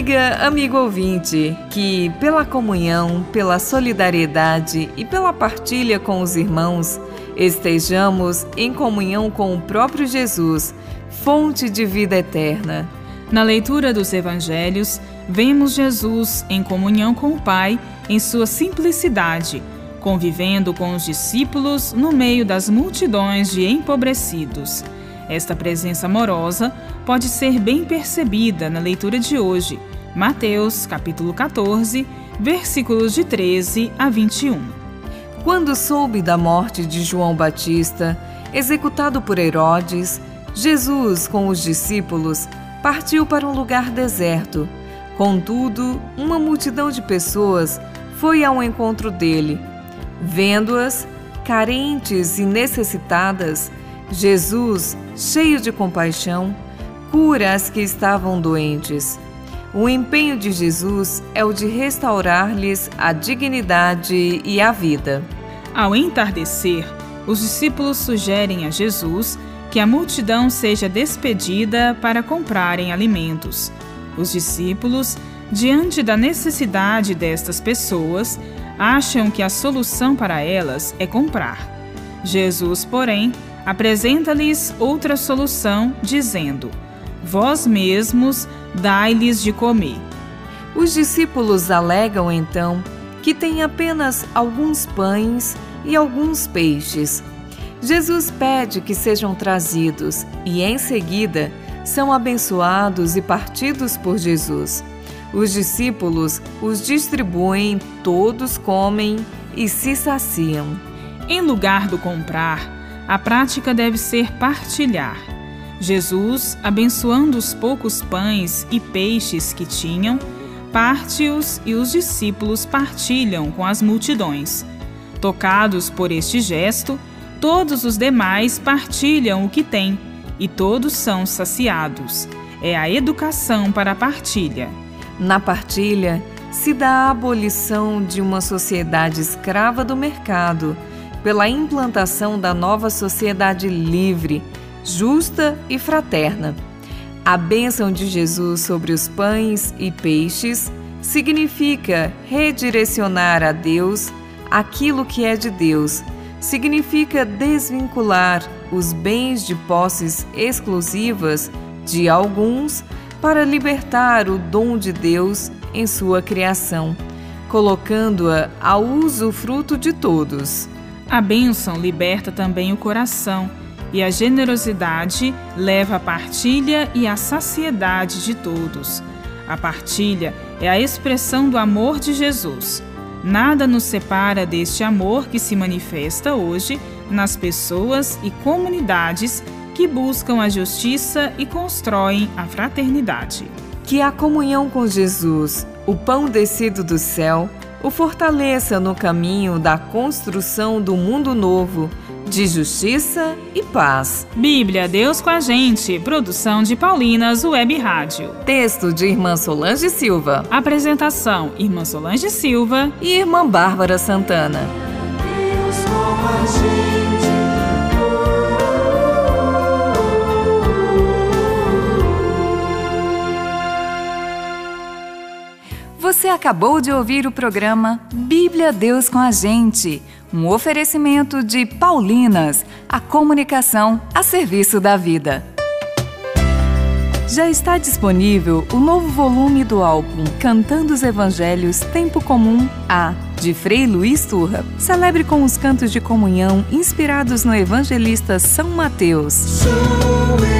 Amiga, amigo ouvinte, que pela comunhão, pela solidariedade e pela partilha com os irmãos, estejamos em comunhão com o próprio Jesus, fonte de vida eterna. Na leitura dos evangelhos, vemos Jesus em comunhão com o Pai em sua simplicidade, convivendo com os discípulos no meio das multidões de empobrecidos. Esta presença amorosa pode ser bem percebida na leitura de hoje, Mateus, capítulo 14, versículos de 13 a 21. Quando soube da morte de João Batista, executado por Herodes, Jesus, com os discípulos, partiu para um lugar deserto. Contudo, uma multidão de pessoas foi ao encontro dele. Vendo-as, carentes e necessitadas, Jesus, cheio de compaixão, cura as que estavam doentes. O empenho de Jesus é o de restaurar-lhes a dignidade e a vida. Ao entardecer, os discípulos sugerem a Jesus que a multidão seja despedida para comprarem alimentos. Os discípulos, diante da necessidade destas pessoas, acham que a solução para elas é comprar. Jesus, porém, apresenta-lhes outra solução, dizendo: Vós mesmos dai-lhes de comer. Os discípulos alegam então que têm apenas alguns pães e alguns peixes. Jesus pede que sejam trazidos e, em seguida, são abençoados e partidos por Jesus. Os discípulos os distribuem, todos comem e se saciam. Em lugar do comprar, a prática deve ser partilhar. Jesus, abençoando os poucos pães e peixes que tinham, parte-os e os discípulos partilham com as multidões. Tocados por este gesto, todos os demais partilham o que têm e todos são saciados. É a educação para a partilha. Na partilha, se dá a abolição de uma sociedade escrava do mercado pela implantação da nova sociedade livre, justa e fraterna. A bênção de Jesus sobre os pães e peixes significa redirecionar a Deus aquilo que é de Deus, significa desvincular os bens de posses exclusivas de alguns para libertar o dom de Deus em sua criação, colocando-a ao usufruto de todos. A bênção liberta também o coração, e a generosidade leva à partilha e à saciedade de todos. A partilha é a expressão do amor de Jesus. Nada nos separa deste amor que se manifesta hoje nas pessoas e comunidades que buscam a justiça e constroem a fraternidade. Que a comunhão com Jesus, o pão descido do céu, o fortaleça no caminho da construção do mundo novo, de justiça e paz. Bíblia, Deus com a gente. Produção de Paulinas Web Rádio. Texto de Irmã Solange Silva. Apresentação: Irmã Solange Silva e Irmã Bárbara Santana. Deus com a gente. Você acabou de ouvir o programa Bíblia Deus com a Gente, um oferecimento de Paulinas, a comunicação a serviço da vida. Já está disponível o novo volume do álbum Cantando os Evangelhos Tempo Comum A, de Frei Luiz Turra. Celebre com os cantos de comunhão inspirados no evangelista São Mateus. Sou eu,